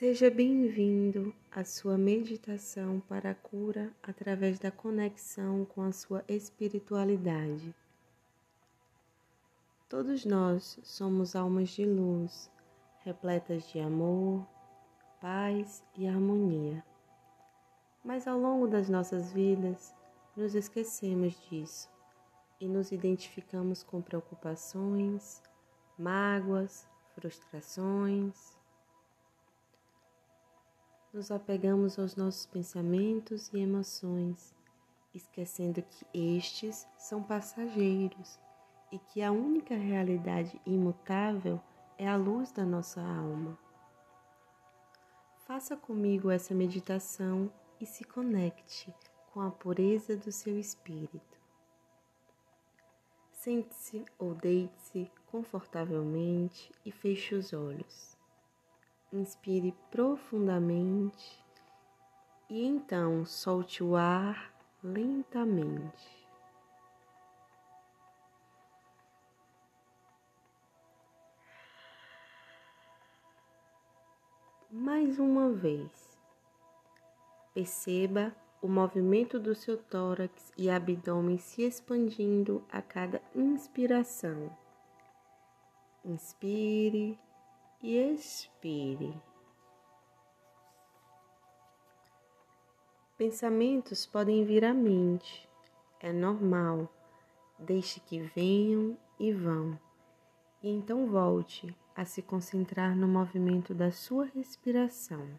Seja bem-vindo à sua meditação para a cura através da conexão com a sua espiritualidade. Todos nós somos almas de luz, repletas de amor, paz e harmonia. Mas ao longo das nossas vidas, nos esquecemos disso e nos identificamos com preocupações, mágoas, frustrações nos apegamos aos nossos pensamentos e emoções, esquecendo que estes são passageiros e que a única realidade imutável é a luz da nossa alma. Faça comigo essa meditação e se conecte com a pureza do seu espírito. Sente-se ou deite-se confortavelmente e feche os olhos. Inspire profundamente e então solte o ar lentamente. Mais uma vez, perceba o movimento do seu tórax e abdômen se expandindo a cada inspiração. Inspire e expire. Pensamentos podem vir à mente, é normal, deixe que venham e vão, e então volte a se concentrar no movimento da sua respiração.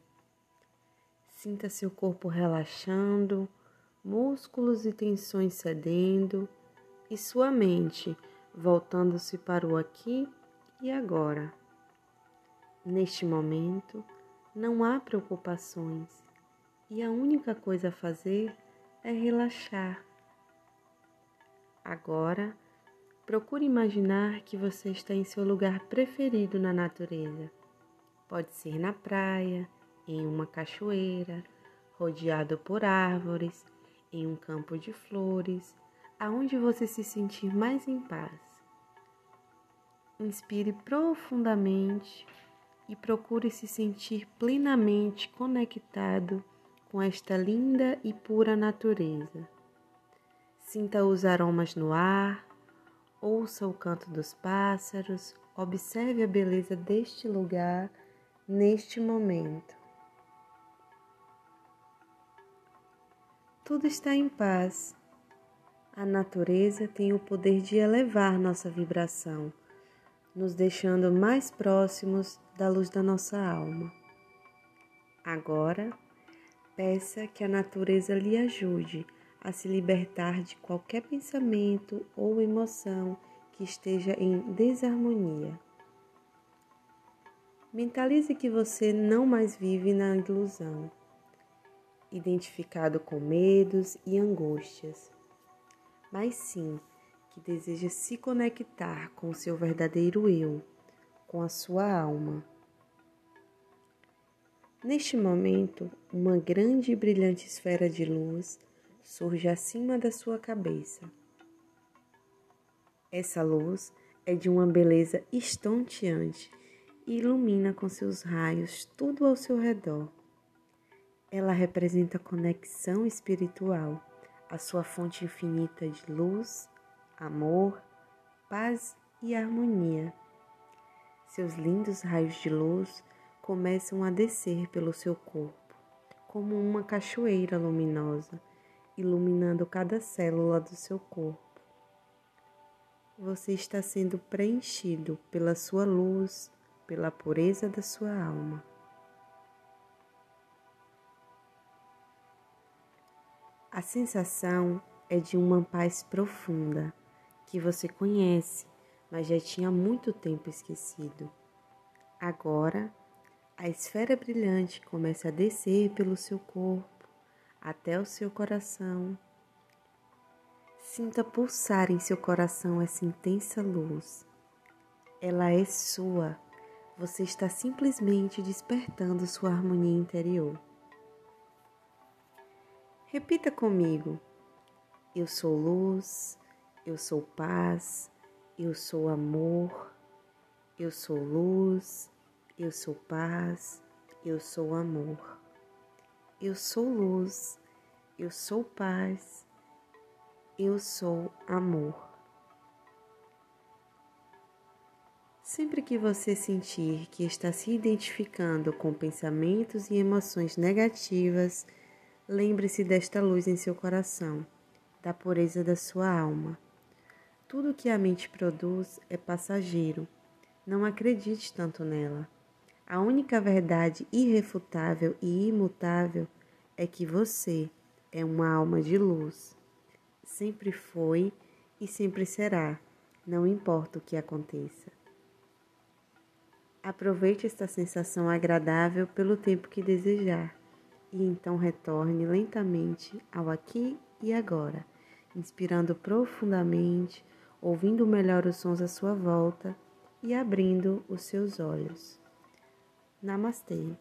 Sinta seu corpo relaxando, músculos e tensões cedendo e sua mente voltando-se para o aqui e agora. Neste momento, não há preocupações e a única coisa a fazer é relaxar. Agora, procure imaginar que você está em seu lugar preferido na natureza. Pode ser na praia, em uma cachoeira, rodeado por árvores, em um campo de flores, aonde você se sentir mais em paz. Inspire profundamente e procure se sentir plenamente conectado com esta linda e pura natureza. Sinta os aromas no ar, ouça o canto dos pássaros, observe a beleza deste lugar neste momento. Tudo está em paz. A natureza tem o poder de elevar nossa vibração nos deixando mais próximos da luz da nossa alma. Agora, peça que a natureza lhe ajude a se libertar de qualquer pensamento ou emoção que esteja em desarmonia. Mentalize que você não mais vive na ilusão, identificado com medos e angústias, mas sim deseja se conectar com o seu verdadeiro eu, com a sua alma. Neste momento, uma grande e brilhante esfera de luz surge acima da sua cabeça. Essa luz é de uma beleza estonteante e ilumina com seus raios tudo ao seu redor. Ela representa a conexão espiritual, a sua fonte infinita de luz amor, paz e harmonia. Seus lindos raios de luz começam a descer pelo seu corpo, como uma cachoeira luminosa, iluminando cada célula do seu corpo. Você está sendo preenchido pela sua luz, pela pureza da sua alma. A sensação é de uma paz profunda que você conhece, mas já tinha muito tempo esquecido. Agora, a esfera brilhante começa a descer pelo seu corpo até o seu coração. Sinta pulsar em seu coração essa intensa luz. Ela é sua. Você está simplesmente despertando sua harmonia interior. Repita comigo: Eu sou luz, eu sou paz, eu sou amor, eu sou luz, eu sou paz, Eu sou amor. Eu sou luz. Eu sou paz. Eu sou amor. Sempre que você sentir que está se identificando com pensamentos e emoções negativas, lembre-se desta luz em seu coração, da pureza da sua alma. Tudo que a mente produz é passageiro. Não acredite tanto nela. A única verdade irrefutável e imutável é que você é uma alma de luz. Sempre foi e sempre será, não importa o que aconteça. Aproveite esta sensação agradável pelo tempo que desejar e então retorne lentamente ao aqui e agora, inspirando profundamente ouvindo melhor os sons à sua volta e abrindo os seus olhos. Namastê.